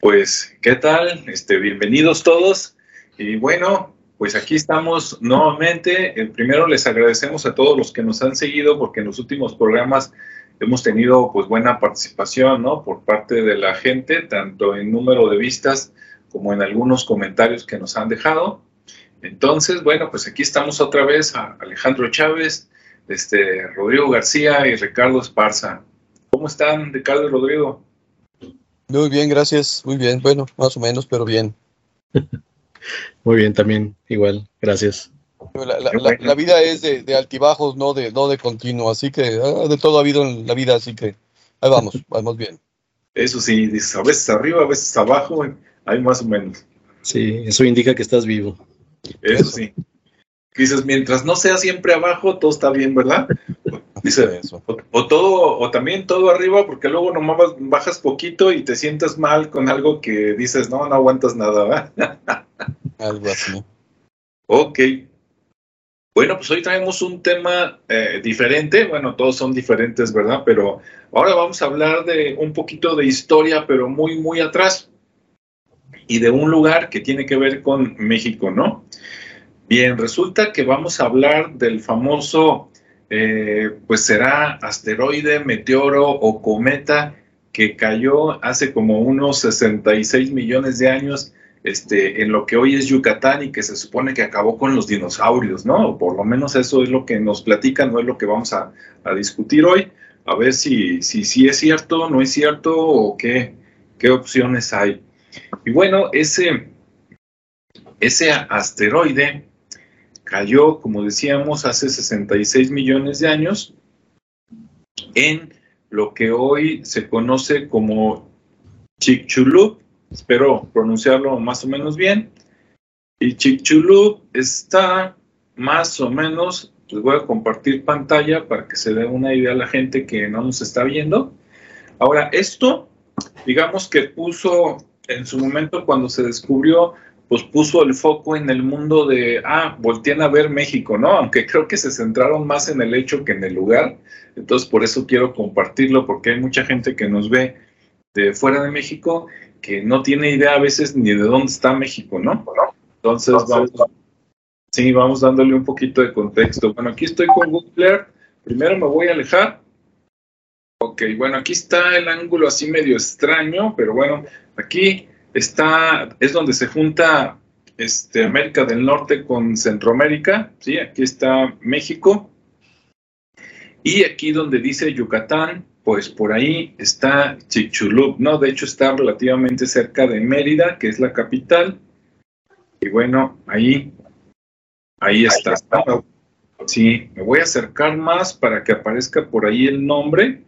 Pues, ¿qué tal? Este, bienvenidos todos. Y bueno, pues aquí estamos nuevamente. El primero les agradecemos a todos los que nos han seguido porque en los últimos programas hemos tenido pues buena participación, ¿no? Por parte de la gente, tanto en número de vistas como en algunos comentarios que nos han dejado. Entonces, bueno, pues aquí estamos otra vez a Alejandro Chávez, este, Rodrigo García y Ricardo Esparza. ¿Cómo están, Ricardo y Rodrigo? Muy bien, gracias. Muy bien. Bueno, más o menos, pero bien. Muy bien, también, igual. Gracias. La, vida es de, altibajos, no de, no de continuo, así que ah, de todo ha habido en la vida, así que ahí vamos, vamos bien. Eso sí, a veces arriba, a veces abajo, hay más o menos. Sí, eso indica que estás vivo. Eso, sí. Dices, mientras no sea siempre abajo, todo está bien, ¿verdad? Dice, o, todo, o también todo arriba, porque luego nomás bajas poquito y te sientes mal con algo que dices, no, no aguantas nada, ¿verdad? algo así. Ok. Bueno, pues hoy traemos un tema eh, diferente, bueno, todos son diferentes, ¿verdad? Pero ahora vamos a hablar de un poquito de historia, pero muy, muy atrás, y de un lugar que tiene que ver con México, ¿no? Bien, resulta que vamos a hablar del famoso eh, pues será asteroide, meteoro o cometa que cayó hace como unos 66 millones de años este, en lo que hoy es Yucatán y que se supone que acabó con los dinosaurios, ¿no? Por lo menos eso es lo que nos platican, no es lo que vamos a, discutir hoy, a ver si, si, si, es cierto, no es cierto o qué, qué opciones hay. Y bueno, ese, ese asteroide cayó, como decíamos, hace 66 millones de años en lo que hoy se conoce como Chicxulub, espero pronunciarlo más o menos bien, y Chicxulub está más o menos, les voy a compartir pantalla para que se dé una idea a la gente que no nos está viendo. Ahora, esto, digamos que puso en su momento cuando se descubrió pues puso el foco en el mundo de, ah, voltean a ver México, ¿no? Aunque creo que se centraron más en el hecho que en el lugar. Entonces, por eso quiero compartirlo, porque hay mucha gente que nos ve de fuera de México que no tiene idea a veces ni de dónde está México, ¿no? Entonces, vamos, sí, vamos dándole un poquito de contexto. Bueno, aquí estoy con Google Earth. Primero me voy a alejar. Ok, bueno, aquí está el ángulo así medio extraño, pero bueno, aquí está, es donde se junta este, América del Norte con Centroamérica, ¿sí? Aquí está México. Y aquí donde dice Yucatán, pues por ahí está Chicxulub, ¿no? De hecho está relativamente cerca de Mérida, que es la capital. Y bueno, ahí, ahí está. Sí, me voy a acercar más para que aparezca por ahí el nombre.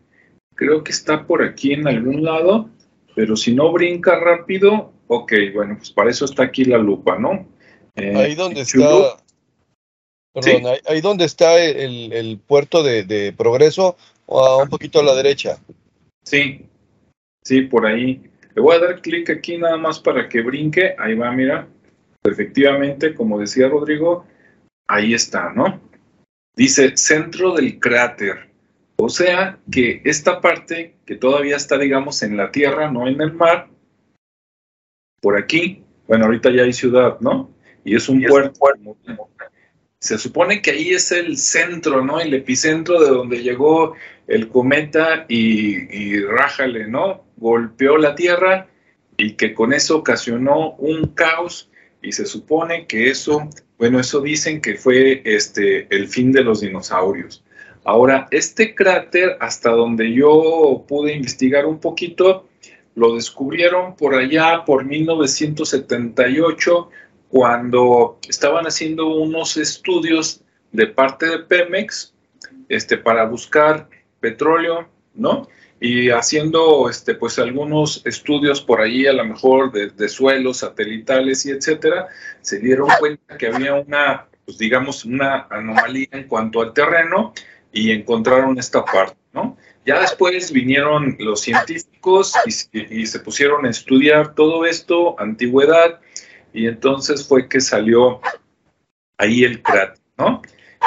Creo que está por aquí en algún lado. Pero si no brinca rápido, ok, bueno, pues para eso está aquí la lupa, ¿no? Eh, ahí donde está, perdón, ahí, donde está el, puerto de, Progreso, o un poquito a la derecha. Sí, sí, por ahí. Le voy a dar clic aquí nada más para que brinque. Ahí va, mira. Efectivamente, como decía Rodrigo, ahí está, ¿no? Dice centro del cráter. O sea que esta parte que todavía está, digamos, en la tierra, no en el mar, por aquí, bueno, ahorita ya hay ciudad, ¿no? Y es un puerto. Se supone que ahí es el centro, ¿no? El epicentro de donde llegó el cometa y, y rájale, ¿no? Golpeó la tierra y que con eso ocasionó un caos y se supone que eso, bueno, eso dicen que fue este el fin de los dinosaurios. Ahora, este cráter, hasta donde yo pude investigar un poquito, lo descubrieron por allá por 1978, cuando estaban haciendo unos estudios de parte de Pemex este, para buscar petróleo, ¿no? Y haciendo este, pues algunos estudios por allí, a lo mejor de, suelos satelitales y etcétera, se dieron cuenta que había una, pues digamos, una anomalía en cuanto al terreno y encontraron esta parte, ¿no? Ya después vinieron los científicos y, se pusieron a estudiar todo esto, antigüedad, y entonces fue que salió ahí el cráter, ¿no?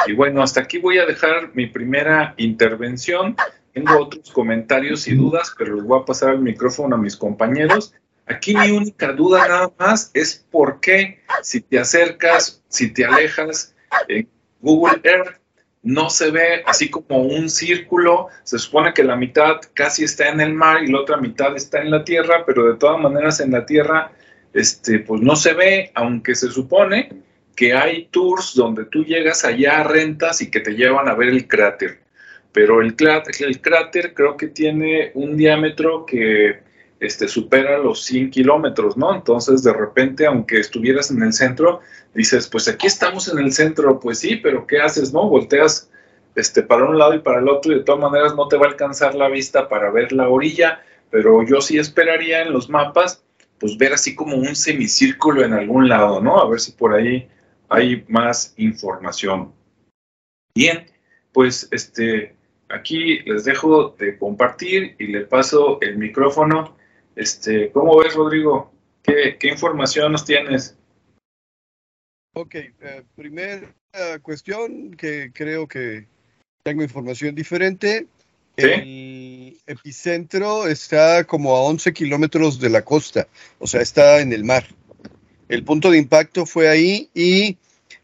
Y bueno, hasta aquí voy a dejar mi primera intervención. Tengo otros comentarios y dudas, pero les voy a pasar el micrófono a mis compañeros Aquí mi única duda nada más es por qué si te acercas, si te alejas en Google Earth, no se ve así como un círculo, se supone que la mitad casi está en el mar y la otra mitad está en la tierra, pero de todas maneras en la tierra este, pues no se ve, aunque se supone que hay tours donde tú llegas allá, rentas y que te llevan a ver el cráter. Pero el, el cráter creo que tiene un diámetro que este, supera los 100 kilómetros, ¿no? Entonces, de repente, aunque estuvieras en el centro, dices, pues aquí estamos en el centro, pues sí, pero ¿qué haces, no? Volteas este, para un lado y para el otro y de todas maneras no te va a alcanzar la vista para ver la orilla, pero yo sí esperaría en los mapas, pues ver así como un semicírculo en algún lado, ¿no? A ver si por ahí hay más información. Bien, pues este, aquí les dejo de compartir y le paso el micrófono este, ¿Cómo ves, Rodrigo? ¿Qué, información nos tienes? Ok, eh, primera cuestión que creo que tengo información diferente. El epicentro está como a 11 kilómetros de la costa, o sea, está en el mar. El punto de impacto fue ahí y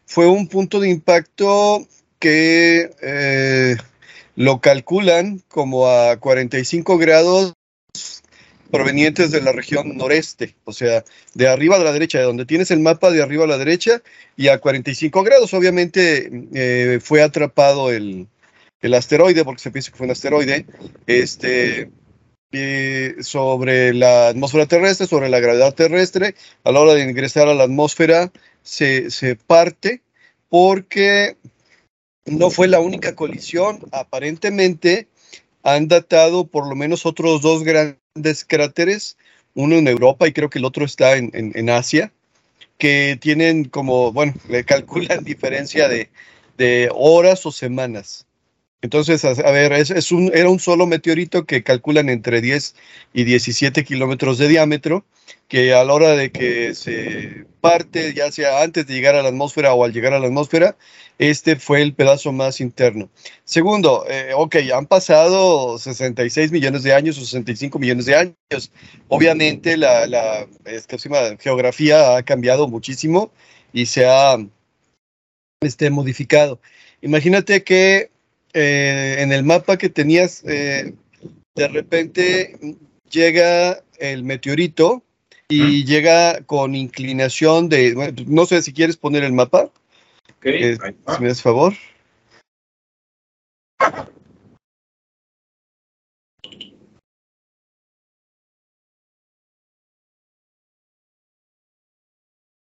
fue un punto de impacto que eh, lo calculan como a 45 grados provenientes de la región noreste, o sea, de arriba a la derecha, de donde tienes el mapa de arriba a la derecha y a 45 grados. Obviamente eh, fue atrapado el, asteroide, porque se piensa que fue un asteroide, este, eh, sobre la atmósfera terrestre, sobre la gravedad terrestre. A la hora de ingresar a la atmósfera se, se parte porque no fue la única colisión. Aparentemente han datado por lo menos otros dos grandes cráteres, uno en Europa y creo que el otro está en, Asia, que tienen como, bueno, le calculan diferencia de, horas o semanas. Entonces, a, ver, es, un, era un solo meteorito que calculan entre 10 y 17 kilómetros de diámetro, que a la hora de que se parte, ya sea antes de llegar a la atmósfera o al llegar a la atmósfera, este fue el pedazo más interno. Segundo, eh, ok, han pasado 66 millones de años o 65 millones de años. Obviamente la, la geografía ha cambiado muchísimo y se ha este, modificado. Imagínate que eh, en el mapa que tenías, eh, de repente llega el meteorito y llega con inclinación de, no sé si quieres poner el mapa. Eh, si me das favor.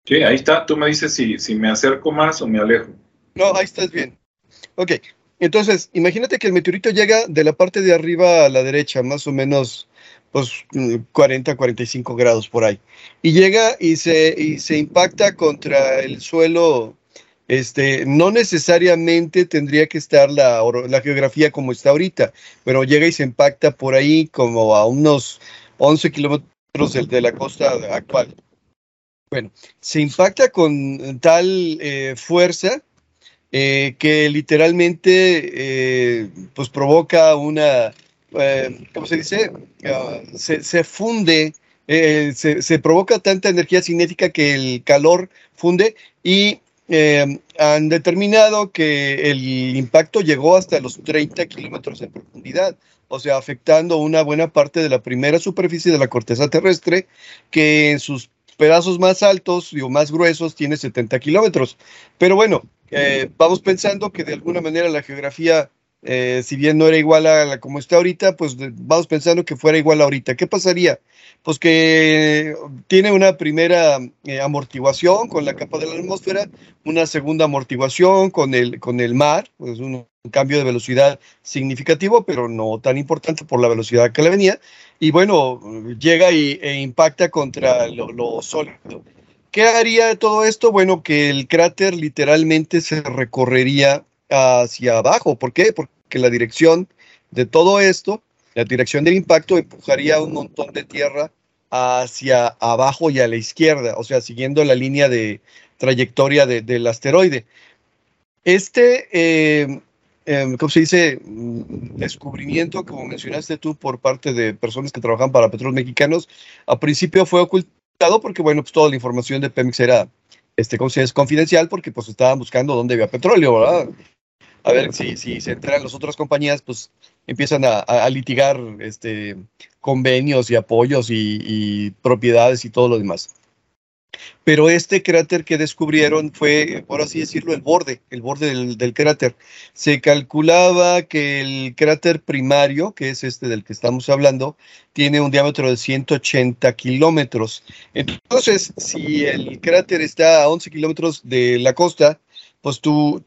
Sí, ahí está. Tú me dices si, si me acerco más o me alejo. No, ahí estás bien. Ok, entonces, imagínate que el meteorito llega de la parte de arriba a la derecha, más o menos pues 40, 45 grados por ahí. Y llega y se, y se impacta contra el suelo este, no necesariamente tendría que estar la, la, geografía como está ahorita, pero llega y se impacta por ahí como a unos 11 kilómetros de, la costa actual. Bueno, se impacta con tal eh, fuerza eh, que literalmente eh, pues provoca una, ¿cómo se dice? Ah, se, funde, se, se provoca tanta energía cinética que el calor funde y eh, han determinado que el impacto llegó hasta los 30 kilómetros de profundidad, o sea, afectando una buena parte de la primera superficie de la corteza terrestre, que en sus pedazos más altos o más gruesos tiene 70 kilómetros. Pero bueno, eh, vamos pensando que de alguna manera la geografía eh, si bien no era igual a la como está ahorita, pues vamos pensando que fuera igual ahorita. ¿Qué pasaría? Pues que tiene una primera eh, amortiguación con la capa de la atmósfera, una segunda amortiguación con el, con el mar, pues un, cambio de velocidad significativo, pero no tan importante por la velocidad que le venía, y bueno, llega y, e impacta contra lo, lo sólido. ¿Qué haría todo esto? Bueno, que el cráter literalmente se recorrería hacia abajo. ¿Por qué? Porque la dirección de todo esto, la dirección del impacto empujaría un montón de tierra hacia abajo y a la izquierda, o sea, siguiendo la línea de trayectoria del asteroide. Este, eh, em, ¿cómo se dice? Mm, descubrimiento, como mencionaste tú, por parte de personas que trabajan para petróleos mexicanos. A principio fue ocultado porque, bueno, pues toda la información de Pemex era, este, ¿cómo se dice? confidencial porque pues estaban buscando dónde había petróleo, ¿verdad? A ver si, si se enteran las otras compañías, pues empiezan a, litigar este, convenios y apoyos y, y propiedades y todo lo demás. Pero este cráter que descubrieron fue, por así decirlo, el borde, el borde del, cráter. Se calculaba que el cráter primario, que es este del que estamos hablando, tiene un diámetro de 180 kilómetros. Entonces, si el cráter está a 11 kilómetros de la costa, pues tu,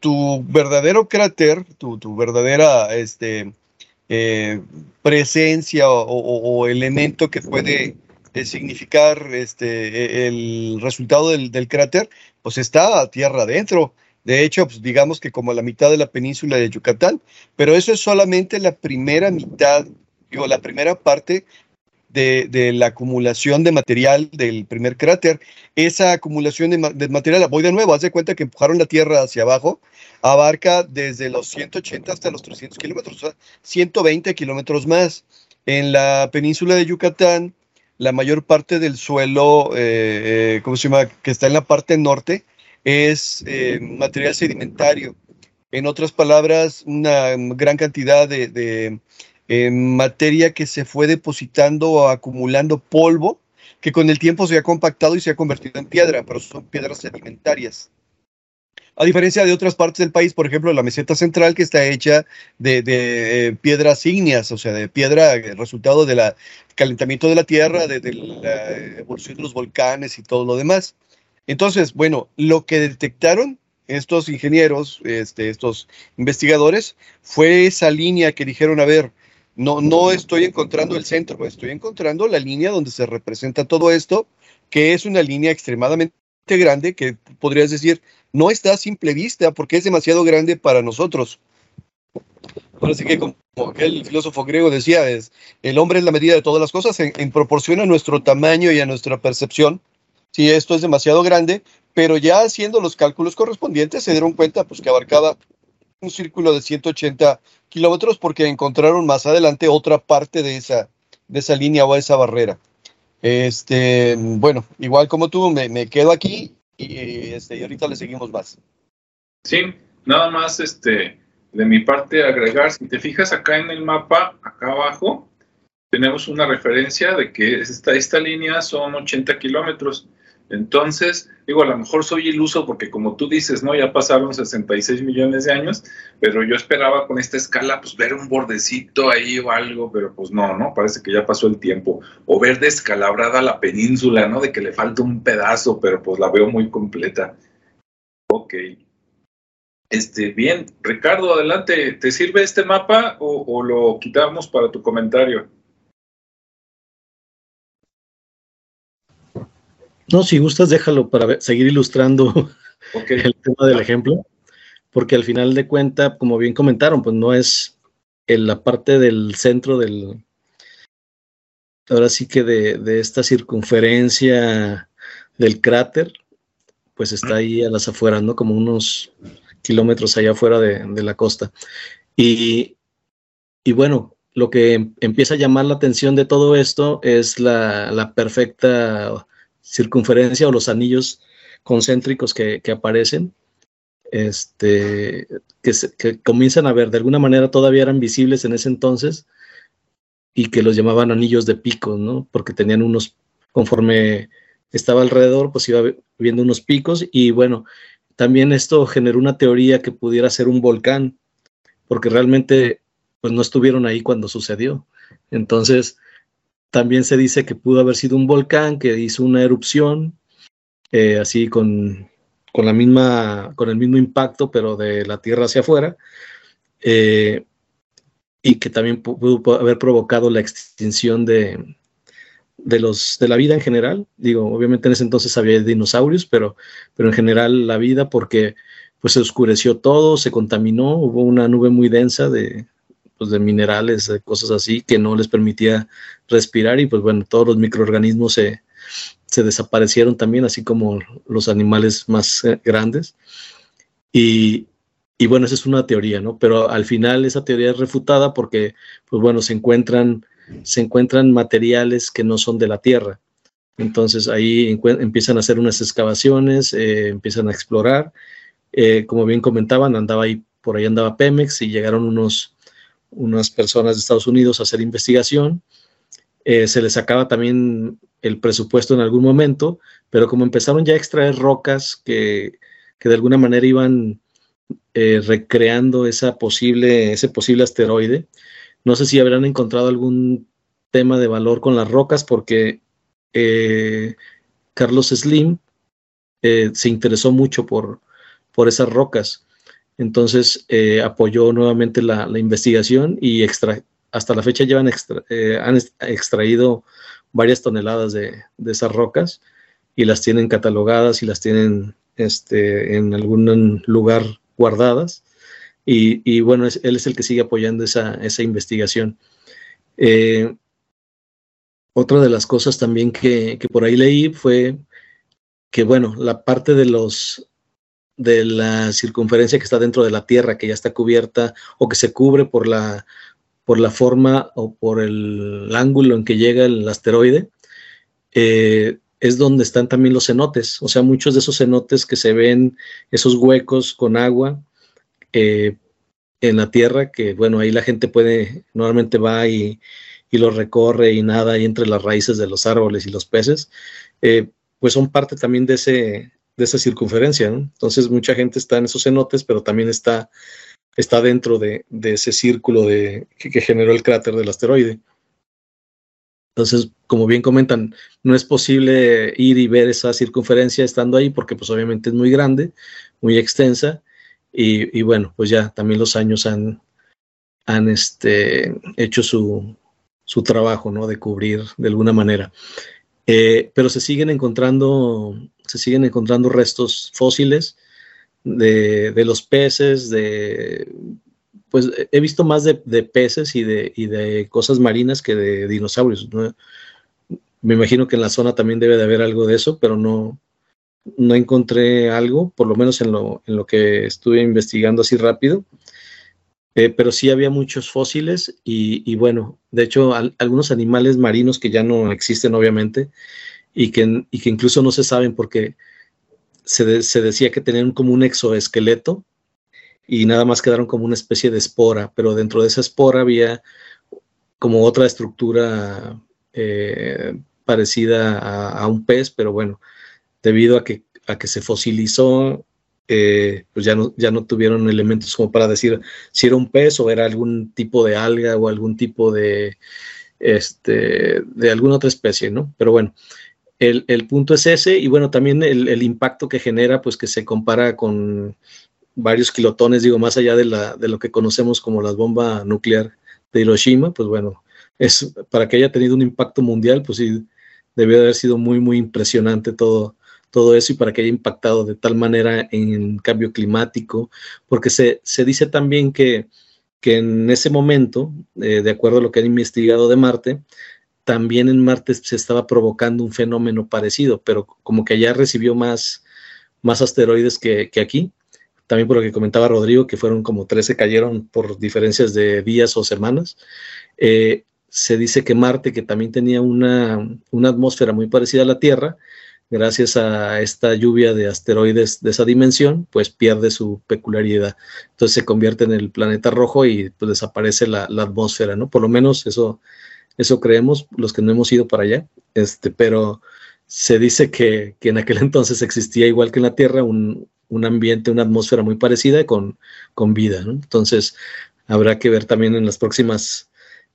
verdadero cráter, tu, tu verdadera este, eh, presencia o elemento que puede significar este, e, el resultado del, cráter, pues está a tierra adentro. De hecho, pues digamos que como la mitad de la península de Yucatán, pero eso es solamente la primera mitad, digo, la primera parte de, la acumulación de material del primer cráter. Esa acumulación de, material, voy de nuevo, haz de cuenta que empujaron la Tierra hacia abajo, abarca desde los 180 hasta los 300 kilómetros, o sea, 120 kilómetros más. En la península de Yucatán, la mayor parte del suelo, eh, eh, ¿cómo se llama?, que está en la parte norte, es eh, material sedimentario. En otras palabras, una gran cantidad de, materia que se fue depositando o acumulando polvo, que con el tiempo se ha compactado y se ha convertido en piedra, pero son piedras sedimentarias. A diferencia de otras partes del país, por ejemplo, la meseta central que está hecha de, eh, piedras ígneas, o sea, de piedra, el resultado del calentamiento de la tierra, de, la evolución de los volcanes y todo lo demás. Entonces, bueno, lo que detectaron estos ingenieros, este, estos investigadores, fue esa línea que dijeron, a ver, no, no estoy encontrando el centro, estoy encontrando la línea donde se representa todo esto, que es una línea extremadamente grande que podrías decir no está a simple vista porque es demasiado grande para nosotros. Ahora sí que como aquel filósofo griego decía, es, el hombre es la medida de todas las cosas en, proporción a nuestro tamaño y a nuestra percepción. Si esto es demasiado grande, pero ya haciendo los cálculos correspondientes se dieron cuenta pues, que abarcaba un círculo de 180 kilómetros porque encontraron más adelante otra parte de esa, de esa línea o esa barrera. Este, bueno, igual como tú, me, me quedo aquí y, este, y ahorita le seguimos más. Sí, nada más este, de mi parte agregar, si te fijas acá en el mapa, acá abajo, tenemos una referencia de que esta, esta línea son 80 kilómetros. Entonces, digo, a lo mejor soy iluso porque como tú dices, ¿no? Ya pasaron 66 millones de años, pero yo esperaba con esta escala, pues ver un bordecito ahí o algo, pero pues no, ¿no? Parece que ya pasó el tiempo. O ver descalabrada la península, ¿no? De que le falta un pedazo, pero pues la veo muy completa. Ok. Este, bien, Ricardo, adelante. ¿Te sirve este mapa o, o lo quitamos para tu comentario? No, si gustas, déjalo para seguir ilustrando el tema del ejemplo, porque al final de cuenta, como bien comentaron, pues no es en la parte del centro del, ahora sí que de, esta circunferencia del cráter, pues está ahí a las afueras, ¿no? Como unos kilómetros allá afuera de, la costa. Y, y, bueno, lo que empieza a llamar la atención de todo esto es la, la perfecta circunferencia o los anillos concéntricos que, aparecen, este, que, comienzan a ver, de alguna manera todavía eran visibles en ese entonces y que los llamaban anillos de picos, ¿no? Porque tenían unos, conforme estaba alrededor, pues iba viendo unos picos y bueno, también esto generó una teoría que pudiera ser un volcán, porque realmente pues no estuvieron ahí cuando sucedió. Entonces, también se dice que pudo haber sido un volcán que hizo una erupción, eh, así con, la misma, con el mismo impacto, pero de la Tierra hacia afuera, eh, y que también pudo haber provocado la extinción de, de, los, de la vida en general. Digo, obviamente en ese entonces había dinosaurios, pero, pero en general la vida, porque pues se oscureció todo, se contaminó, hubo una nube muy densa de, pues, de minerales, cosas así, que no les permitía respirar y pues bueno, todos los microorganismos se, desaparecieron también, así como los animales más eh, grandes. Y, y bueno, esa es una teoría, ¿no? Pero al final esa teoría es refutada porque, pues bueno, se encuentran, se encuentran materiales que no son de la Tierra. Entonces ahí empiezan a hacer unas excavaciones, eh, empiezan a explorar. Eh, como bien comentaban, andaba ahí, por ahí andaba Pemex y llegaron unos, unas personas de Estados Unidos a hacer investigación. Eh, se les acaba también el presupuesto en algún momento, pero como empezaron ya a extraer rocas que, que de alguna manera iban eh, recreando esa posible, ese posible asteroide. No sé si habrán encontrado algún tema de valor con las rocas porque eh, Carlos Slim se interesó mucho por, por esas rocas. Entonces apoyó nuevamente la, investigación y hasta la fecha llevan han extraído varias toneladas de, de, esas rocas y las tienen catalogadas y las tienen este, en algún lugar guardadas. Y, bueno, él es el que sigue apoyando esa, investigación. Eh, otra de las cosas también que, por ahí leí fue que, bueno, la parte de los de la circunferencia que está dentro de la Tierra, que ya está cubierta o que se cubre por la, por la forma o por el ángulo en que llega el asteroide, eh, es donde están también los cenotes, o sea, muchos de esos cenotes que se ven, esos huecos con agua eh, en la tierra, que bueno, ahí la gente puede, normalmente va y, y lo recorre y nada ahí entre las raíces de los árboles y los peces, eh, pues son parte también de, ese, de esa circunferencia, Entonces mucha gente está en esos cenotes, pero también está, está dentro de, ese círculo de, que generó el cráter del asteroide. Entonces, como bien comentan, no es posible ir y ver esa circunferencia estando ahí porque pues obviamente es muy grande, muy extensa y, bueno, pues ya también los años han, han este, hecho su, su trabajo, ¿no? De cubrir de alguna manera. Eh, pero se siguen encontrando, se siguen encontrando restos fósiles de, de los peces, de pues he visto más de, peces y de, de, cosas marinas que de dinosaurios. Me imagino que en la zona también debe de haber algo de eso, pero no, no encontré algo, por lo menos en lo, en lo que estuve investigando así rápido. Eh, pero sí había muchos fósiles y, bueno, de hecho algunos animales marinos que ya no existen obviamente y que, y que incluso no se saben porque se, decía que tenían como un exoesqueleto y nada más quedaron como una especie de espora, pero dentro de esa espora había como otra estructura eh, parecida a, un pez, pero bueno, debido a que, a que se fosilizó, eh, pues ya no, ya no tuvieron elementos como para decir si era un pez o era algún tipo de alga o algún tipo de, este, de alguna otra especie, ¿no? Pero bueno, el, punto es ese y bueno, también el, el, impacto que genera, pues que se compara con varios kilotones, digo, más allá de, la, de lo que conocemos como la bomba nuclear de Hiroshima, pues bueno, es para que haya tenido un impacto mundial, pues sí, debió de haber sido muy, muy impresionante todo, todo eso y para que haya impactado de tal manera en cambio climático, porque se, se dice también que, que en ese momento, eh, de acuerdo a lo que han investigado de Marte, también en Marte se estaba provocando un fenómeno parecido, pero como que allá recibió más, más asteroides que, que aquí también por lo que comentaba Rodrigo, que fueron como 13 cayeron por diferencias de días o semanas. Eh, se dice que Marte, que también tenía una, una, atmósfera muy parecida a la Tierra, gracias a esta lluvia de asteroides de esa dimensión, pues pierde su peculiaridad. Entonces se convierte en el planeta rojo y pues desaparece la, la atmósfera, ¿no? Por lo menos eso, eso creemos los que no hemos ido para allá. Este, pero se dice que, que en aquel entonces existía igual que en la Tierra un, un ambiente, una atmósfera muy parecida con, con vida. Entonces, habrá que ver también en las próximas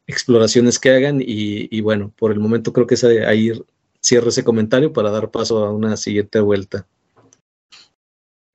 exploraciones que hagan y, bueno, por el momento creo que es ahí cierro ese comentario para dar paso a una siguiente vuelta.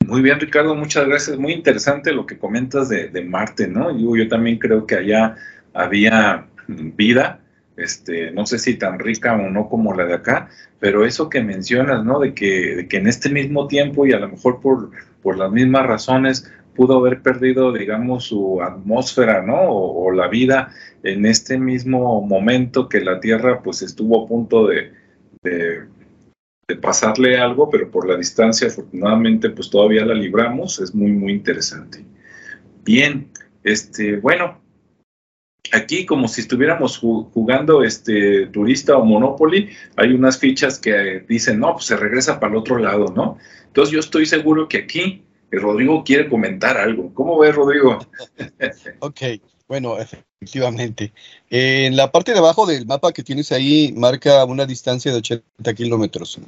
Muy bien, Ricardo, muchas gracias. Muy interesante lo que comentas de, Marte, ¿no? Yo, yo, también creo que allá había vida este, no sé si tan rica o no como la de acá, pero eso que mencionas, ¿no? De que, en este mismo tiempo y a lo mejor por, por las mismas razones pudo haber perdido, digamos, su atmósfera, ¿no? O, la vida en este mismo momento que la Tierra, pues, estuvo a punto de, de, de, pasarle algo, pero por la distancia, afortunadamente, pues, todavía la libramos. Es muy, muy interesante. Bien, este, bueno, aquí como si estuviéramos jugando este turista o Monopoly, hay unas fichas que dicen, no, pues se regresa para el otro lado, ¿no? Entonces yo estoy seguro que aquí Rodrigo quiere comentar algo. ¿Cómo ves, Rodrigo? ok, bueno, efectivamente. en la parte de abajo del mapa que tienes ahí marca una distancia de 80 kilómetros.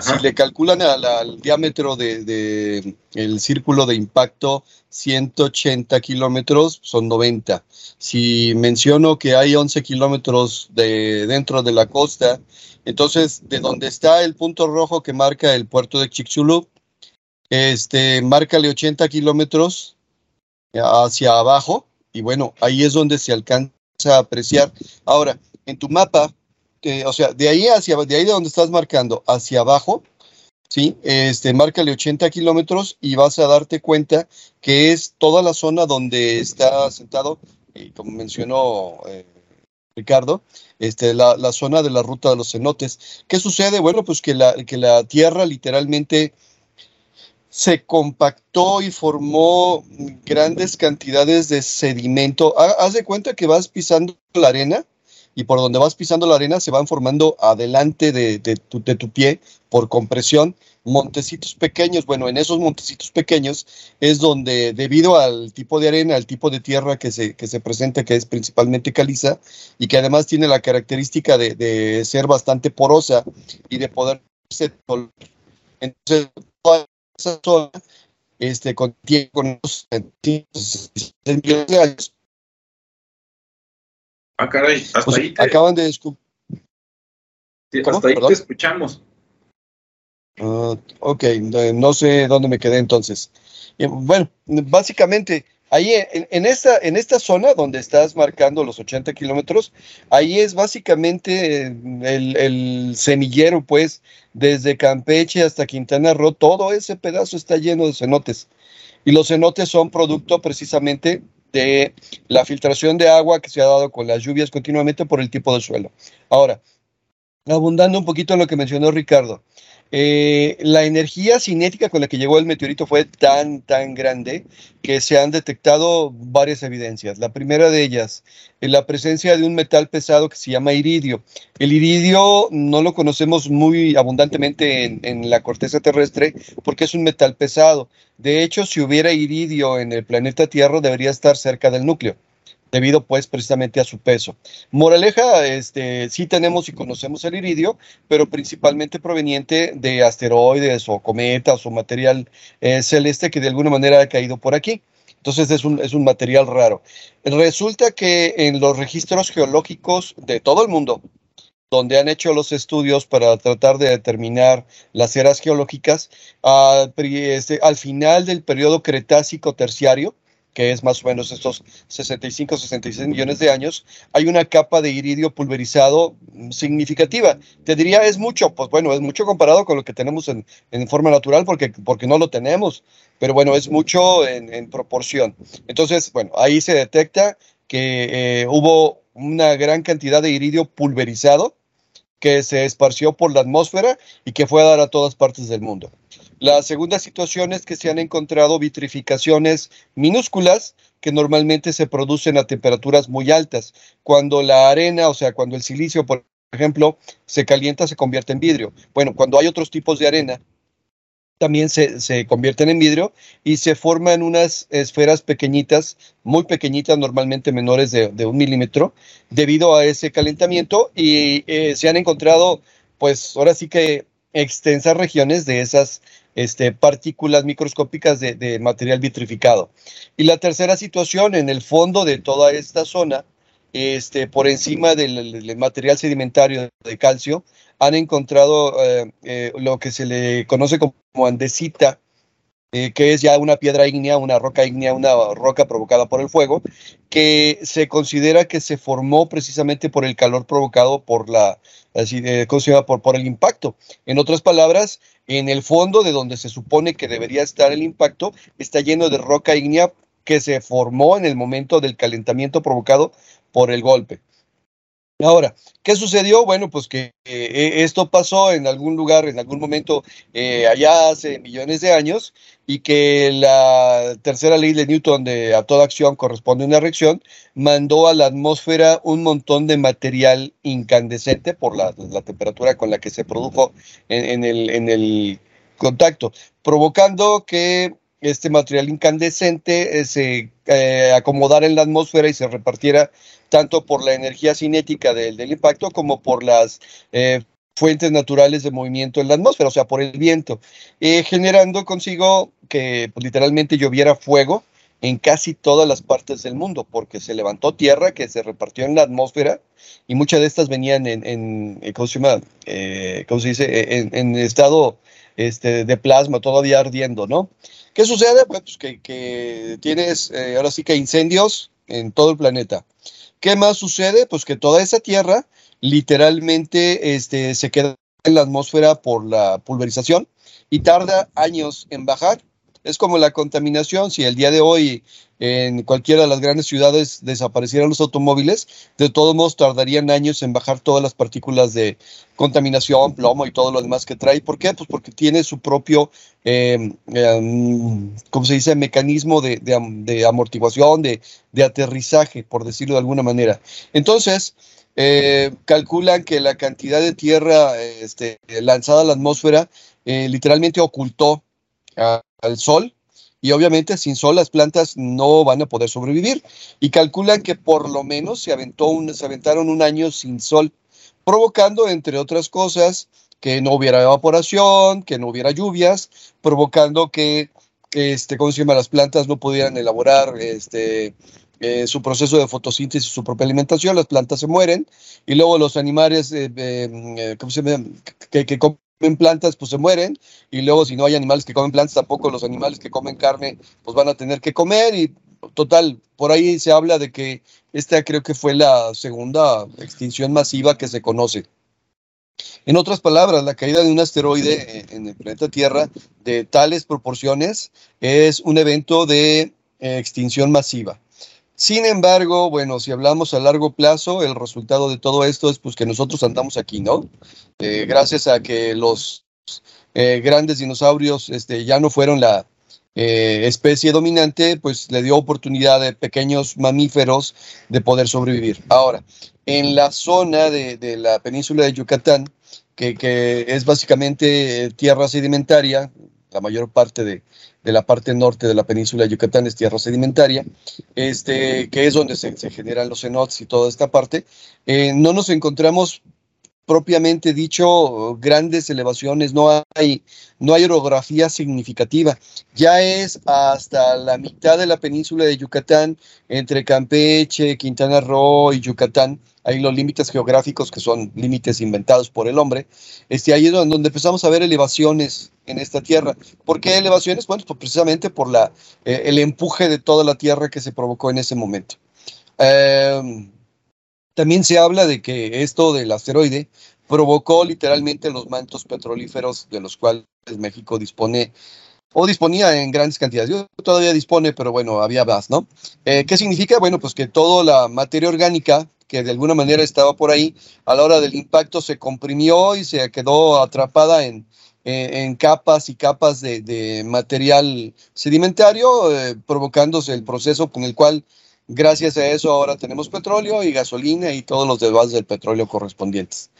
Si le calculan al diámetro del de, el círculo de impacto 180 kilómetros, son 90. Si menciono que hay 11 kilómetros de, dentro de la costa, entonces de donde está el punto rojo que marca el puerto de Chicxulub, este, márcale 80 kilómetros hacia abajo y bueno, ahí es donde se alcanza a apreciar. Ahora, en tu mapa, o sea, de ahí hacia, de ahí de donde estás marcando hacia abajo, ¿sí? Este, márcale 80 kilómetros y vas a darte cuenta que es toda la zona donde está sentado, y como mencionó eh, Ricardo, este, la, la, zona de la ruta de los cenotes. ¿Qué sucede? Bueno, pues que la, que la tierra literalmente se compactó y formó grandes cantidades de sedimento. Haz de cuenta que vas pisando la arena y por donde vas pisando la arena se van formando adelante de, tu, pie por compresión montecitos pequeños. Bueno, en esos montecitos pequeños es donde debido al tipo de arena, al tipo de tierra que se, que se presenta, que es principalmente caliza y que además tiene la característica de, de ser bastante porosa y de poder... Entonces, esa zona este, contiene con unos millones de años. Ah, caray, hasta pues, ahí te... Acaban de descubrir. Sí, hasta ahí ¿Perdón? te escuchamos. Uh, ok, no sé dónde me quedé entonces. Bueno, básicamente Ahí en, esta, en esta zona donde estás marcando los 80 kilómetros, ahí es básicamente el, el, semillero, pues, desde Campeche hasta Quintana Roo, todo ese pedazo está lleno de cenotes. Y los cenotes son producto precisamente de la filtración de agua que se ha dado con las lluvias continuamente por el tipo de suelo. Ahora, abundando un poquito en lo que mencionó Ricardo, eh, la energía cinética con la que llegó el meteorito fue tan, tan grande que se han detectado varias evidencias. La primera de ellas, en la presencia de un metal pesado que se llama iridio. El iridio no lo conocemos muy abundantemente en, en la corteza terrestre porque es un metal pesado. De hecho, si hubiera iridio en el planeta Tierra, debería estar cerca del núcleo debido pues precisamente a su peso. Moraleja, este, sí tenemos y conocemos el iridio, pero principalmente proveniente de asteroides o cometas o material eh, celeste que de alguna manera ha caído por aquí. Entonces es un, es un material raro. Resulta que en los registros geológicos de todo el mundo, donde han hecho los estudios para tratar de determinar las eras geológicas, este, al final del periodo Cretácico terciario, que es más o menos estos 65, 66 millones de años, hay una capa de iridio pulverizado significativa. Te diría, es mucho, pues bueno, es mucho comparado con lo que tenemos en, forma natural porque, porque no lo tenemos, pero bueno, es mucho en, proporción. Entonces, bueno, ahí se detecta que eh, hubo una gran cantidad de iridio pulverizado que se esparció por la atmósfera y que fue a dar a todas partes del mundo. La segunda situación es que se han encontrado vitrificaciones minúsculas que normalmente se producen a temperaturas muy altas. Cuando la arena, o sea, cuando el silicio, por ejemplo, se calienta, se convierte en vidrio. Bueno, cuando hay otros tipos de arena, también se, convierten en vidrio y se forman unas esferas pequeñitas, muy pequeñitas, normalmente menores de, un milímetro, debido a ese calentamiento y eh, se han encontrado, pues ahora sí que extensas regiones de esas este, partículas microscópicas de, material vitrificado. Y la tercera situación, en el fondo de toda esta zona, este, por encima del, material sedimentario de calcio, han encontrado eh, eh, lo que se le conoce como andesita, eh, que es ya una piedra ígnea, una roca ígnea, una roca provocada por el fuego, que se considera que se formó precisamente por el calor provocado por la, así. Por, por el impacto. En otras palabras, en el fondo de donde se supone que debería estar el impacto, está lleno de roca ígnea que se formó en el momento del calentamiento provocado por el golpe. Ahora, ¿qué sucedió? Bueno, pues que eh, esto pasó en algún lugar, en algún momento, eh, allá hace millones de años, y que la tercera ley de Newton de a toda acción corresponde una reacción, mandó a la atmósfera un montón de material incandescente por la, temperatura con la que se produjo en, el, en el contacto, provocando que este material incandescente eh, se acomodara en la atmósfera y se repartiera tanto por la energía cinética del, impacto como por las eh, fuentes naturales de movimiento en la atmósfera, o sea, por el viento, eh, generando consigo que literalmente lloviera fuego en casi todas las partes del mundo, porque se levantó tierra que se repartió en la atmósfera y muchas de estas venían en, en eh, ¿cómo se? ¿Cómo se dice? En, estado este, de plasma, todavía ardiendo, ¿no? ¿Qué sucede? Pues que, que tienes ahora sí que incendios en todo el planeta. ¿Qué más sucede? Pues que toda esa tierra literalmente este, se queda en la atmósfera por la pulverización y tarda años en bajar es como la contaminación. Si el día de hoy en cualquiera de las grandes ciudades desaparecieran los automóviles, de todos modos tardarían años en bajar todas las partículas de contaminación, plomo y todo lo demás que trae. ¿Por qué? Pues porque tiene su propio, eh, em, ¿cómo se dice?, mecanismo de, amortiguación, de, aterrizaje, por decirlo de alguna manera. Entonces, eh, calculan que la cantidad de tierra este, lanzada a la atmósfera eh, literalmente ocultó al sol y obviamente sin sol las plantas no van a poder sobrevivir y calculan que por lo menos se, aventó un, se aventaron un año sin sol, provocando entre otras cosas que no hubiera evaporación, que no hubiera lluvias, provocando que este, ¿cómo se llama? las plantas no pudieran elaborar este, eh, su proceso de fotosíntesis, su propia alimentación, las plantas se mueren y luego los animales eh, eh, que, plantas, pues se mueren, y luego si no hay animales que comen plantas, tampoco los animales que comen carne, pues van a tener que comer, y total, por ahí se habla de que esta creo que fue la segunda extinción masiva que se conoce. En otras palabras, la caída de un asteroide en el planeta Tierra de tales proporciones es un evento de eh, extinción masiva. Sin embargo, bueno, si hablamos a largo plazo, el resultado de todo esto es pues que nosotros andamos aquí, ¿no? Eh, gracias a que los eh, grandes dinosaurios este, ya no fueron la eh, especie dominante, pues le dio oportunidad a pequeños mamíferos de poder sobrevivir. Ahora, en la zona de, la península de Yucatán, que, que es básicamente tierra sedimentaria, la mayor parte de, de la parte norte de la península de Yucatán es tierra sedimentaria, este, que es donde se, generan los cenotes y toda esta parte. Eh, no nos encontramos propiamente dicho grandes elevaciones, no hay, no hay orografía significativa. Ya es hasta la mitad de la península de Yucatán, entre Campeche, Quintana Roo y Yucatán, hay los límites geográficos que son límites inventados por el hombre. Este, ahí es donde empezamos a ver elevaciones en esta tierra. ¿Por qué elevaciones? Bueno, pues precisamente por la, eh, el empuje de toda la tierra que se provocó en ese momento. Em, también se habla de que esto del asteroide provocó literalmente los mantos petrolíferos de los cuales México dispone o disponía en grandes cantidades. Yo todavía dispone, pero bueno, había más, ¿no? Eh, ¿Qué significa? Bueno, pues que toda la materia orgánica que de alguna manera estaba por ahí, a la hora del impacto se comprimió y se quedó atrapada en, capas y capas de, material sedimentario, eh, provocándose el proceso con el cual, gracias a eso, ahora tenemos petróleo y gasolina y todos los demás del petróleo correspondientes.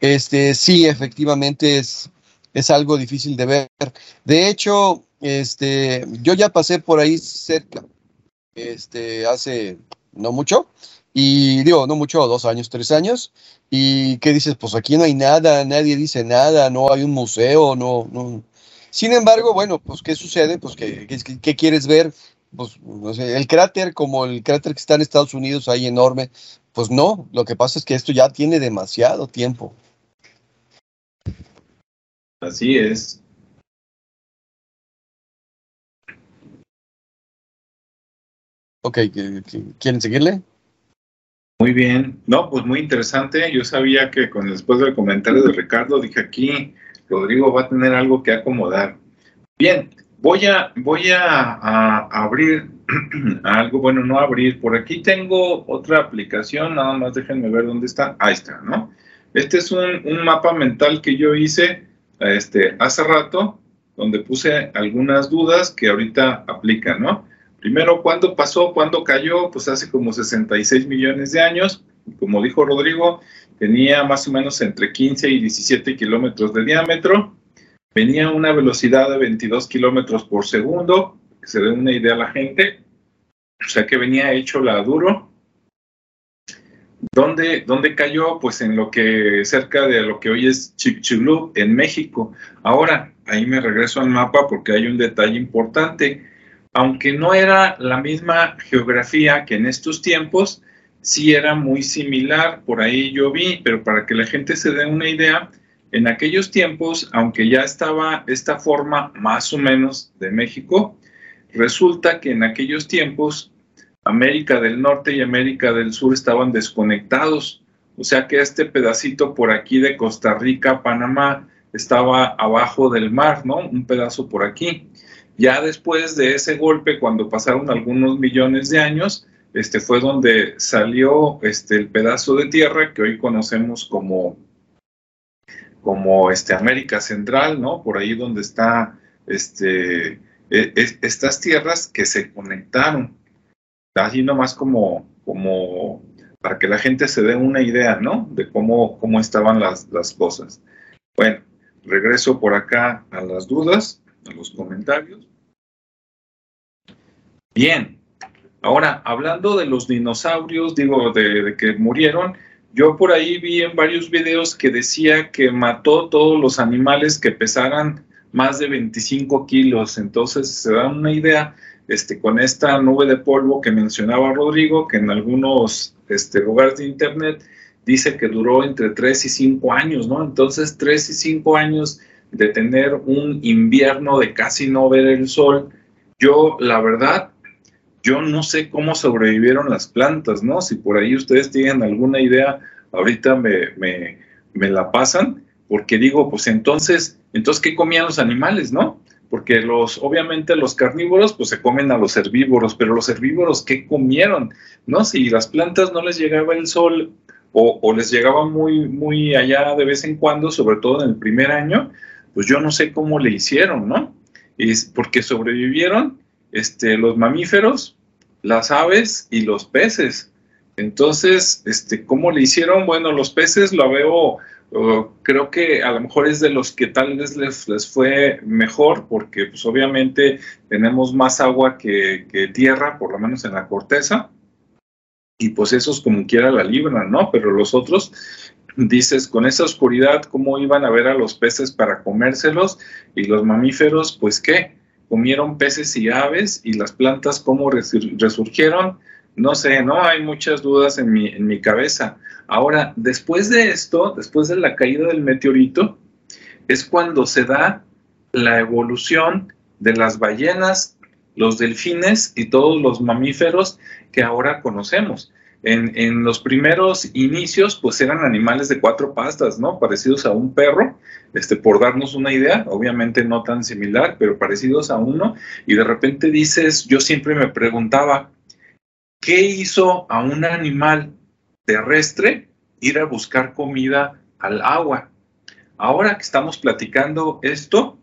Este, sí, efectivamente es, es algo difícil de ver. De hecho, este, yo ya pasé por ahí cerca, este, hace no mucho, y digo, no mucho, dos años, tres años, y qué dices, pues aquí no hay nada, nadie dice nada, no hay un museo, no, no. Sin embargo, bueno, pues ¿qué sucede? Pues ¿qué, qué, quieres ver? Pues no sé, el cráter como el cráter que está en Estados Unidos, ahí enorme, pues no, lo que pasa es que esto ya tiene demasiado tiempo. Así es. Ok, ¿quieren seguirle? Muy bien. No, pues muy interesante. Yo sabía que con después del comentario de Ricardo dije aquí Rodrigo va a tener algo que acomodar. Bien, voy a voy a, abrir algo, bueno, no abrir. Por aquí tengo otra aplicación, nada más déjenme ver dónde está. Ahí está, ¿no? Este es un, un mapa mental que yo hice este, hace rato, donde puse algunas dudas que ahorita aplican, ¿no? Primero, ¿cuándo pasó? ¿Cuándo cayó? Pues hace como 66 millones de años. Como dijo Rodrigo, tenía más o menos entre 15 y 17 kilómetros de diámetro. Venía a una velocidad de 22 kilómetros por segundo, que se dé una idea a la gente. O sea que venía hecho la duro. ¿Dónde, ¿Dónde, cayó? Pues en lo que, cerca de lo que hoy es Chicxulub, en México. Ahora, ahí me regreso al mapa porque hay un detalle importante. Aunque no era la misma geografía que en estos tiempos, sí era muy similar, por ahí yo vi, pero para que la gente se dé una idea, en aquellos tiempos, aunque ya estaba esta forma más o menos de México, resulta que en aquellos tiempos América del Norte y América del Sur estaban desconectados. O sea que este pedacito por aquí de Costa Rica, Panamá, estaba abajo del mar, ¿no? Un pedazo por aquí. Ya después de ese golpe, cuando pasaron algunos millones de años, este fue donde salió este el pedazo de tierra que hoy conocemos como como este, América Central, ¿no? Por ahí donde está este, e, estas tierras que se conectaron. Así nomás como, como para que la gente se dé una idea, ¿no? De cómo, cómo estaban las, las cosas. Bueno, regreso por acá a las dudas, a los comentarios. Bien, ahora hablando de los dinosaurios, digo, de que murieron, yo por ahí vi en varios videos que decía que mató todos los animales que pesaran más de 25 kilos. Entonces se da una idea este, con esta nube de polvo que mencionaba Rodrigo, que en algunos este, lugares de internet dice que duró entre 3 y 5 años, ¿no? Entonces 3 y 5 años de tener un invierno de casi no ver el sol. Yo, la verdad, yo no sé cómo sobrevivieron las plantas, ¿no? Si por ahí ustedes tienen alguna idea, ahorita me, me, la pasan, porque digo, pues entonces, entonces, ¿qué comían los animales, no? Porque los, obviamente los carnívoros, pues se comen a los herbívoros, pero los herbívoros, ¿qué comieron? ¿No? Si las plantas no les llegaba el sol o, o les llegaba muy, muy allá de vez en cuando, sobre todo en el primer año, pues yo no sé cómo le hicieron, ¿no? Es porque sobrevivieron este, los mamíferos, las aves y los peces. Entonces, este, ¿cómo le hicieron? Bueno, los peces lo veo, creo que a lo mejor es de los que tal vez les, les fue mejor, porque pues obviamente tenemos más agua que, que, tierra, por lo menos en la corteza, y pues esos como quiera la libran, ¿no? Pero los otros, dices, con esa oscuridad, ¿cómo iban a ver a los peces para comérselos? Y los mamíferos, pues qué, comieron peces y aves y las plantas cómo resurgieron, no sé, ¿no? Hay muchas dudas en mi, en mi cabeza. Ahora, después de esto, después de la caída del meteorito, es cuando se da la evolución de las ballenas, los delfines y todos los mamíferos que ahora conocemos. En, los primeros inicios, pues eran animales de cuatro pastas, ¿no? Parecidos a un perro, este, por darnos una idea, obviamente no tan similar, pero parecidos a uno. Y de repente dices, yo siempre me preguntaba, ¿qué hizo a un animal terrestre ir a buscar comida al agua? Ahora que estamos platicando esto,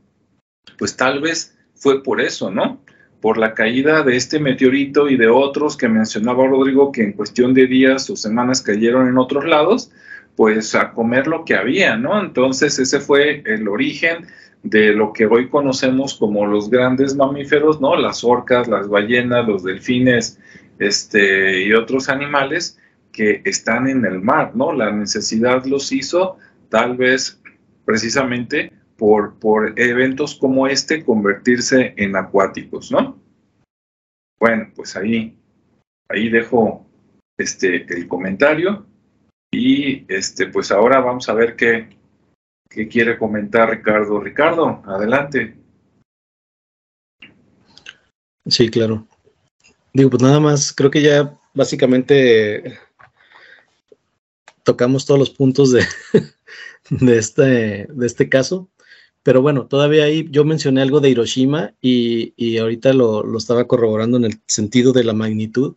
pues tal vez fue por eso, ¿no? Por la caída de este meteorito y de otros que mencionaba Rodrigo que en cuestión de días o semanas cayeron en otros lados, pues a comer lo que había, ¿no? Entonces ese fue el origen de lo que hoy conocemos como los grandes mamíferos, ¿no? Las orcas, las ballenas, los delfines, este, y otros animales que están en el mar, ¿no? La necesidad los hizo tal vez precisamente por, eventos como este convertirse en acuáticos, ¿no? Bueno, pues ahí, ahí dejo este, el comentario y este, pues ahora vamos a ver qué, qué quiere comentar Ricardo. Ricardo, adelante. Sí, claro. Digo, pues nada más, creo que ya básicamente tocamos todos los puntos de, de, este, de este caso Pero bueno, todavía ahí yo mencioné algo de Hiroshima y, y ahorita lo, lo, estaba corroborando en el sentido de la magnitud,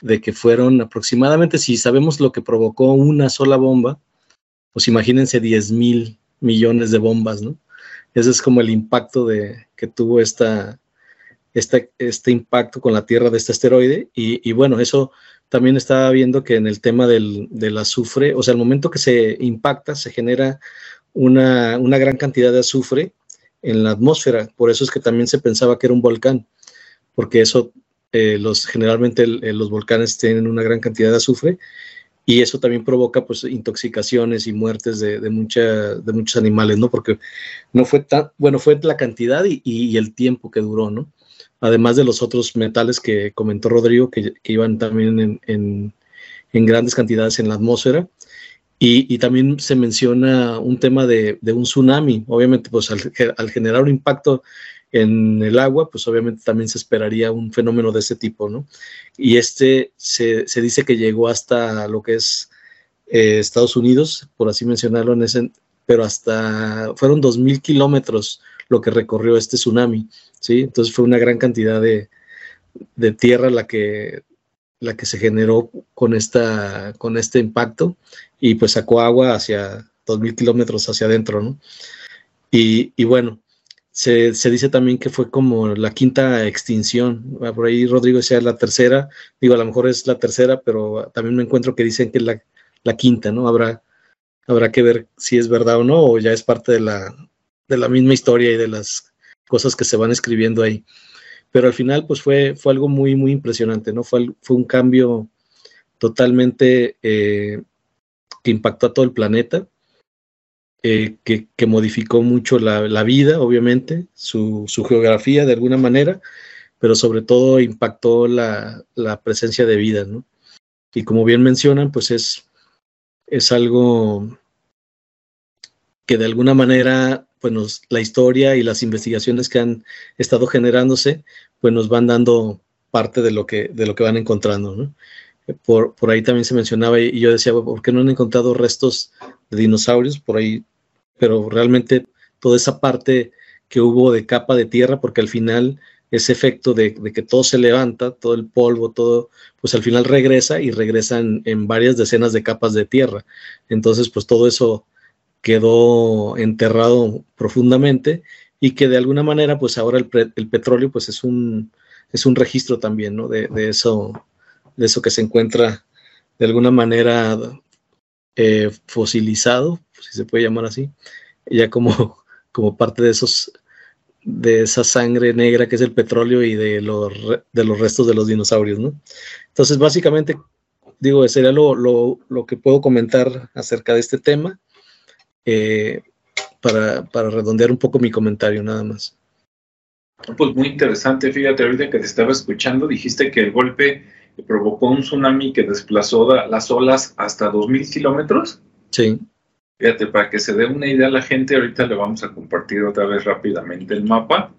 de que fueron aproximadamente, si sabemos lo que provocó una sola bomba, pues imagínense 10 mil millones de bombas, ¿no? Ese es como el impacto de, que tuvo esta, este, este impacto con la Tierra de este asteroide. Y, y bueno, eso también estaba viendo que en el tema del, del, azufre, o sea, al momento que se impacta, se genera una, una, gran cantidad de azufre en la atmósfera. Por eso es que también se pensaba que era un volcán, porque eso, eh, los, generalmente los volcanes tienen una gran cantidad de azufre y eso también provoca pues intoxicaciones y muertes de, de, mucha, de muchos animales, ¿no? Porque no fue tan, bueno, fue la cantidad y, y, el tiempo que duró, ¿no? Además de los otros metales que comentó Rodrigo, que, que iban también en, en, grandes cantidades en la atmósfera. Y, también se menciona un tema de, de, un tsunami. Obviamente, pues al, al generar un impacto en el agua, pues obviamente también se esperaría un fenómeno de ese tipo, ¿no? Y este se, se dice que llegó hasta lo que es eh, Estados Unidos, por así mencionarlo, en ese, pero hasta fueron 2.000 kilómetros lo que recorrió este tsunami, ¿sí? Entonces fue una gran cantidad de, de tierra la que, la que se generó con, esta, con este impacto y pues sacó agua hacia 2.000 kilómetros hacia adentro, ¿no? Y, y bueno, se, se, dice también que fue como la quinta extinción. Ah, por ahí Rodrigo decía la tercera. Digo, a lo mejor es la tercera, pero también me encuentro que dicen que es la, la quinta, ¿no? Habrá, habrá que ver si es verdad o no, o ya es parte de la, de la misma historia y de las cosas que se van escribiendo ahí. Pero al final, pues fue, fue algo muy, muy impresionante, ¿no? Fue, fue un cambio totalmente eh, que impactó a todo el planeta eh, que, modificó mucho la, vida, obviamente, su, geografía de alguna manera, pero sobre todo impactó la, presencia de vida, ¿no? Y como bien mencionan, pues es, es algo que de alguna manera, pues nos, la historia y las investigaciones que han estado generándose, pues nos van dando parte de lo que, de lo que van encontrando, ¿no? Por, por ahí también se mencionaba y yo decía, ¿por qué no han encontrado restos de dinosaurios? Por ahí pero realmente toda esa parte que hubo de capa de tierra, porque al final ese efecto de, que todo se levanta, todo el polvo, todo, pues al final regresa y regresa en, varias decenas de capas de tierra. Entonces, pues todo eso quedó enterrado profundamente y que de alguna manera, pues ahora el, petróleo, pues es un, es un registro también, ¿no? De, eso, de eso que se encuentra de alguna manera eh, fosilizado, si se puede llamar así, ya como, como parte de esos de esa sangre negra que es el petróleo y de los, de los restos de los dinosaurios, ¿no? Entonces, básicamente, digo, sería lo, lo, lo que puedo comentar acerca de este tema eh, para, para redondear un poco mi comentario, nada más. Pues muy interesante, fíjate, ahorita que te estaba escuchando, dijiste que el golpe provocó un tsunami que desplazó las olas hasta 2.000 kilómetros. Sí. Fíjate, para que se dé una idea a la gente, ahorita le vamos a compartir otra vez rápidamente el mapa.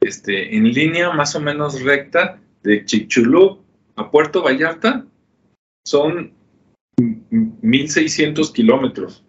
Este, en línea más o menos recta de Chicxulub a Puerto Vallarta son 1.600 kilómetros.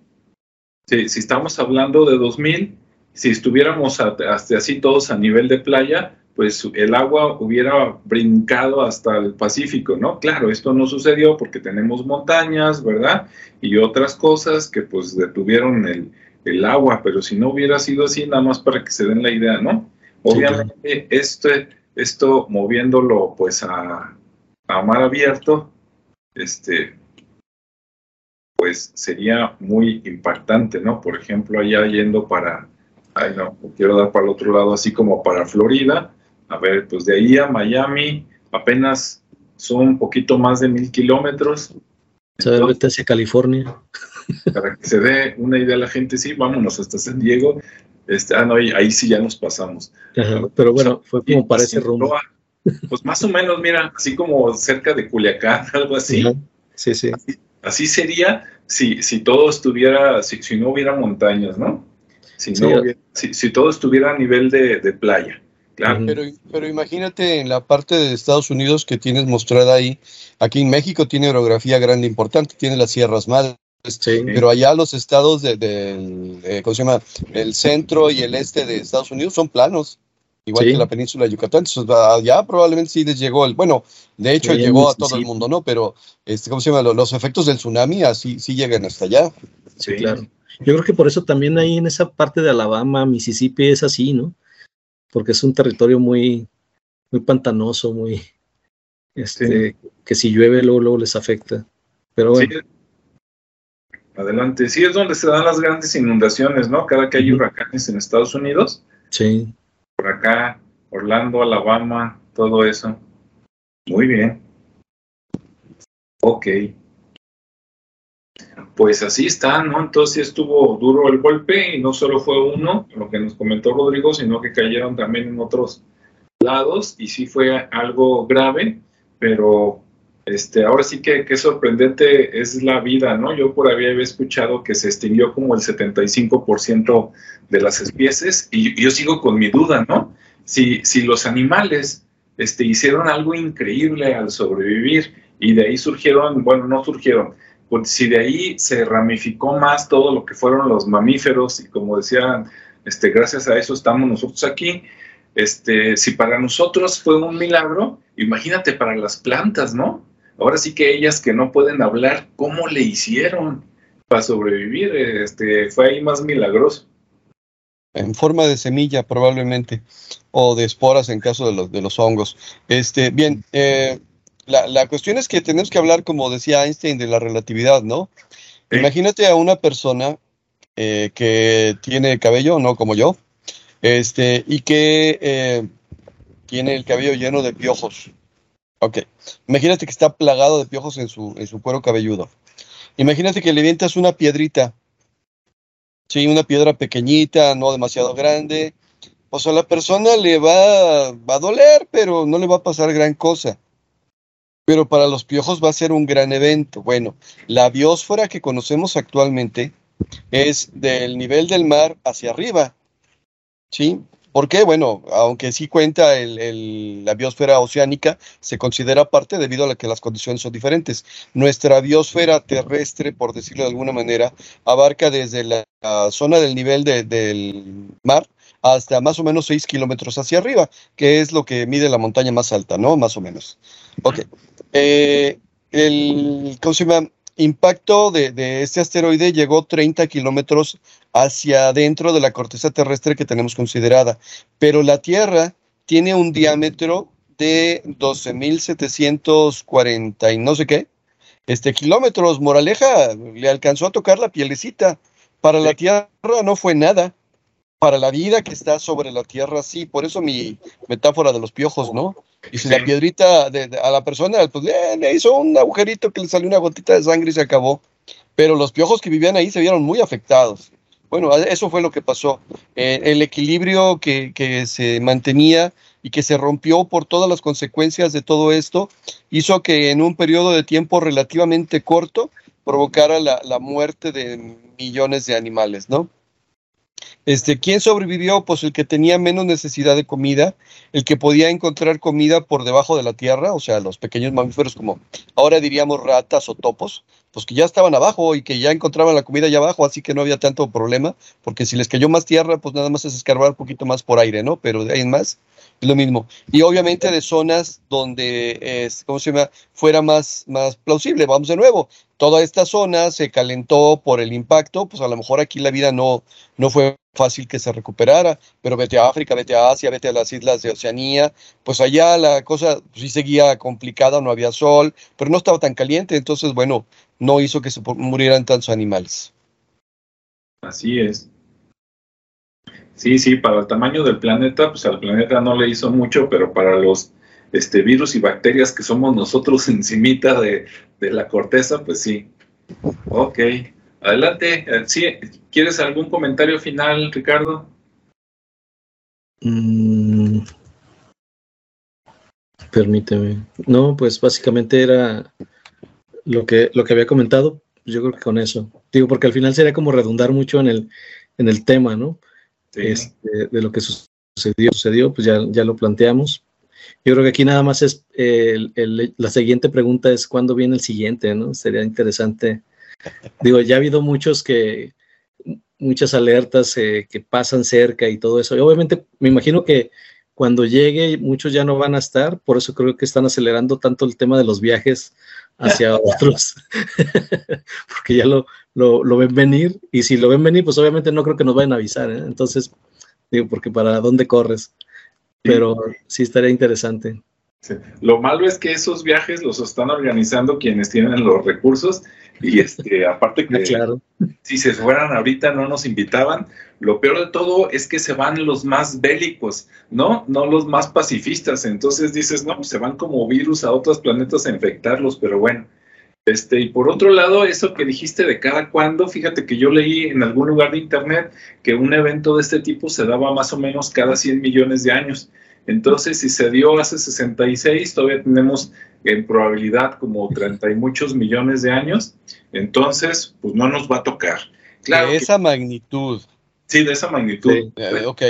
Si, si, estamos hablando de 2.000, si estuviéramos hasta así todos a nivel de playa, pues el agua hubiera brincado hasta el Pacífico, ¿no? Claro, esto no sucedió porque tenemos montañas, ¿verdad? Y otras cosas que pues detuvieron el, el agua, pero si no hubiera sido así, nada más para que se den la idea, ¿no? Obviamente, sí, este, esto moviéndolo pues a, a mar abierto, este, pues sería muy impactante, ¿no? Por ejemplo, allá yendo para, ay no, quiero dar para el otro lado, así como para Florida, a ver, pues de ahí a Miami apenas son un poquito más de mil kilómetros. Se ve hacia California. Para que se dé una idea a la gente, sí, vámonos hasta San Diego. Este, ah, no, ahí, ahí sí ya nos pasamos. Ajá, pero bueno, fue como para ese rumbo. Pues más o menos, mira, así como cerca de Culiacán, algo así. Ajá. Sí, sí. Así, así, sería si, si todo estuviera, si, si no hubiera montañas, ¿no? Si, no sí, hubiera, si, si todo estuviera a nivel de, de playa. Claro. Pero, pero, imagínate en la parte de Estados Unidos que tienes mostrada ahí, aquí en México tiene orografía grande importante, tiene las Sierras Madres, Pero allá los estados del, de, ¿cómo se llama? El centro y el este de Estados Unidos son planos, igual que la península de Yucatán. Entonces, allá probablemente sí les llegó el, bueno, de hecho llegó a todo el mundo, ¿no? Pero, este, ¿cómo se llama? Los, efectos del tsunami así sí llegan hasta allá. Sí, claro. Yo creo que por eso también ahí en esa parte de Alabama, Mississippi es así, ¿no? Porque es un territorio muy, muy pantanoso, muy, este, que si llueve luego, luego les afecta. Pero bueno. Adelante. Sí, es donde se dan las grandes inundaciones, ¿no? Cada que hay huracanes en Estados Unidos. Sí. Por acá, Orlando, Alabama, todo eso. Muy bien. Ok. Pues así está, ¿no? Entonces estuvo duro el golpe y no solo fue uno, lo que nos comentó Rodrigo, sino que cayeron también en otros lados y sí fue algo grave, pero este, ahora sí que qué sorprendente es la vida, ¿no? Yo por ahí había escuchado que se extinguió como el 75% de las especies y yo sigo con mi duda, ¿no? Si, si los animales este, hicieron algo increíble al sobrevivir y de ahí surgieron, bueno, no surgieron, pues si de ahí se ramificó más todo lo que fueron los mamíferos y como decían, este, gracias a eso estamos nosotros aquí, este, si para nosotros fue un milagro, imagínate para las plantas, ¿no? ahora sí que ellas que no pueden hablar, ¿cómo le hicieron para sobrevivir? Este, fue ahí más milagroso. En forma de semilla, probablemente, o de esporas en caso de los, de los hongos. Este, bien, eh, la, cuestión es que tenemos que hablar, como decía Einstein, de la relatividad, ¿no? Imagínate a una persona eh, que tiene cabello, no como yo, este, y que eh, tiene el cabello lleno de piojos. Ok. Imagínate que está plagado de piojos en su, en su cuero cabelludo. Imagínate que le vientas una piedrita. Sí, una piedra pequeñita, no demasiado grande. O sea, a la persona le va, va a doler, pero no le va a pasar gran cosa. Pero para los piojos va a ser un gran evento. Bueno, la biosfera que conocemos actualmente es del nivel del mar hacia arriba. ¿Sí? ¿Por qué? Bueno, aunque sí cuenta la biosfera oceánica, se considera parte debido a que las condiciones son diferentes. Nuestra biosfera terrestre, por decirlo de alguna manera, abarca desde la, zona del nivel del mar hasta más o menos 6 kilómetros hacia arriba, que es lo que mide la montaña más alta, ¿no? Más o menos. Ok. Eh, el, ¿Cómo se llama? impacto de, este asteroide llegó 30 kilómetros hacia adentro de la corteza terrestre que tenemos considerada, pero la Tierra tiene un diámetro de 12.740 y no sé qué, este kilómetros, moraleja, le alcanzó a tocar la pielecita. Para la Tierra no fue nada. Para la vida que está sobre la Tierra, sí. Por eso mi metáfora de los piojos, ¿no? Y si la piedrita de, a la persona pues, le, hizo un agujerito que le salió una gotita de sangre y se acabó. Pero los piojos que vivían ahí se vieron muy afectados. Bueno, eso fue lo que pasó. Eh, el equilibrio que, que, se mantenía y que se rompió por todas las consecuencias de todo esto hizo que en un periodo de tiempo relativamente corto provocara la, la muerte de millones de animales, ¿no? Este, ¿Quién sobrevivió? Pues el que tenía menos necesidad de comida, el que podía encontrar comida por debajo de la tierra, o sea, los pequeños mamíferos como ahora diríamos ratas o topos, pues que ya estaban abajo y que ya encontraban la comida allá abajo, así que no había tanto problema, porque si les cayó más tierra, pues nada más es escarbar un poquito más por aire, ¿no? Pero de más, lo mismo. Y obviamente de zonas donde, es, ¿cómo se llama?, fuera más, más plausible. Vamos de nuevo, toda esta zona se calentó por el impacto, pues a lo mejor aquí la vida no, no fue fácil que se recuperara, pero vete a África, vete a Asia, vete a las islas de Oceanía, pues allá la cosa sí seguía complicada, no había sol, pero no estaba tan caliente, entonces bueno, no hizo que se murieran tantos animales. Así es. Sí, sí, para el tamaño del planeta, pues al planeta no le hizo mucho, pero para los este, virus y bacterias que somos nosotros encimita de, de la corteza, pues sí. Ok. Adelante. Eh, sí, ¿Quieres algún comentario final, Ricardo? Mm, permíteme. No, pues básicamente era lo que, lo que había comentado. Yo creo que con eso. Digo, porque al final sería como redundar mucho en el, en el tema, ¿no? Este, de lo que sucedió, sucedió, pues ya, ya lo planteamos. Yo creo que aquí nada más es, la siguiente pregunta es cuándo viene el siguiente, ¿no? Sería interesante Digo, ya ha habido muchos que, muchas alertas eh, que pasan cerca y todo eso. Y obviamente me imagino que cuando llegue muchos ya no van a estar, por eso creo que están acelerando tanto el tema de los viajes hacia otros, porque ya lo, lo, ven venir y si lo ven venir, pues obviamente no creo que nos vayan a avisar, ¿eh? entonces, digo, porque para dónde corres, pero sí estaría interesante. Lo malo es que esos viajes los están organizando quienes tienen los recursos y este, aparte que si se fueran ahorita no nos invitaban. Lo peor de todo es que se van los más bélicos, ¿no? No los más pacifistas. Entonces dices, no, pues se van como virus a otros planetas a infectarlos, pero bueno. Este, y por otro lado, eso que dijiste de cada cuándo, fíjate que yo leí en algún lugar de internet que un evento de este tipo se daba más o menos cada 100 millones de años. Entonces, si se dio hace 66, todavía tenemos en probabilidad como 30 y muchos millones de años, entonces, pues no nos va a tocar. Claro de esa magnitud. Sí, de esa magnitud. Eh, ok,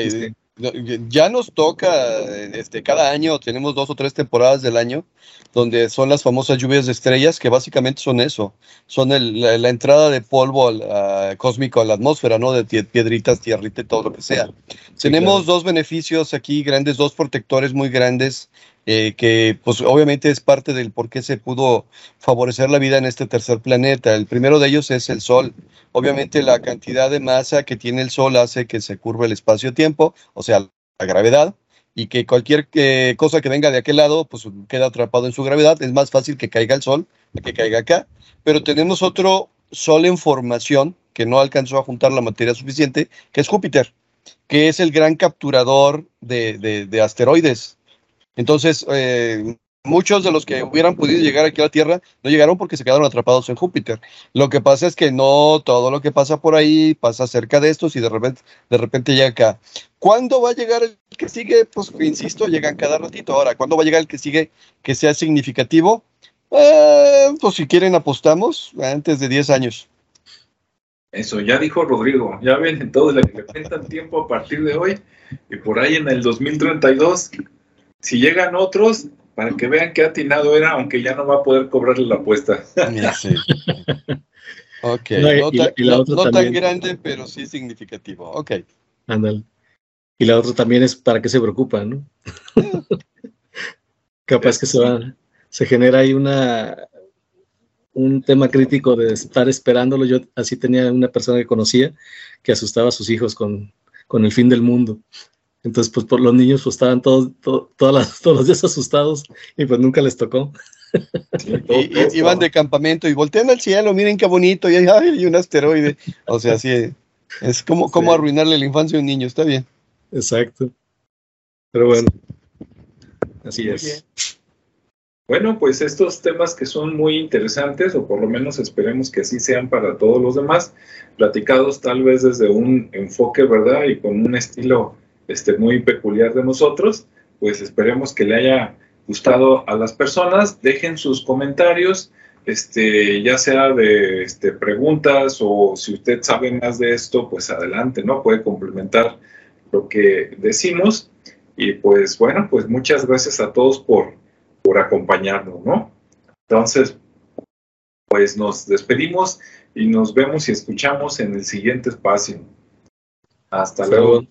ya nos toca, este, cada año tenemos dos o tres temporadas del año donde son las famosas lluvias de estrellas, que básicamente son eso, son la, entrada de polvo cósmico a la atmósfera, ¿no? De piedritas, tierrita y todo lo que sea. Tenemos dos beneficios aquí grandes, dos protectores muy grandes, eh, que pues obviamente es parte del por qué se pudo favorecer la vida en este tercer planeta. El primero de ellos es el Sol. Obviamente la cantidad de masa que tiene el Sol hace que se curve el espacio-tiempo, o sea, la gravedad y que cualquier eh, cosa que venga de aquel lado, pues queda atrapado en su gravedad. Es más fácil que caiga el sol que caiga acá. Pero tenemos otro sol en formación que no alcanzó a juntar la materia suficiente, que es Júpiter, que es el gran capturador de, asteroides. Entonces, eh, muchos de los que hubieran podido llegar aquí a la Tierra no llegaron porque se quedaron atrapados en Júpiter. Lo que pasa es que no todo lo que pasa por ahí pasa cerca de estos y de repente, de repente llega acá. ¿Cuándo va a llegar el que sigue? Pues insisto, llegan cada ratito. Ahora, ¿cuándo va a llegar el que sigue que sea significativo? Eh, pues si quieren apostamos antes de 10 años. Eso, ya dijo Rodrigo, ya ven, todos le cuentan tiempo a partir de hoy y por ahí en el 2032, si llegan otros, para que vean qué atinado era, aunque ya no va a poder cobrarle la apuesta. Sí. ok, no, tan, grande, pero sí significativo. Ok. Ándale. Y la otra también es para qué se preocupa, ¿no? Capaz que se va, se genera ahí una un tema crítico de estar esperándolo. Yo así tenía una persona que conocía que asustaba a sus hijos con, con el fin del mundo. Entonces, pues por los niños pues estaban todos, todos los días asustados y pues nunca les tocó. y, iban de campamento y voltean al cielo, miren qué bonito, y hay, un asteroide. O sea, así es como, como arruinarle la infancia a un niño, está bien. Exacto. Pero bueno, así es. Bueno, pues estos temas que son muy interesantes, o por lo menos esperemos que así sean para todos los demás, platicados tal vez desde un enfoque, ¿verdad? Y con un estilo este, muy peculiar de nosotros, pues esperemos que le haya gustado a las personas. Dejen sus comentarios, este, ya sea de este, preguntas o si usted sabe más de esto, pues adelante, ¿no? Puede complementar lo que decimos. Y pues bueno, pues muchas gracias a todos por, por acompañarnos, ¿no? Entonces, pues nos despedimos y nos vemos y escuchamos en el siguiente espacio. Hasta luego.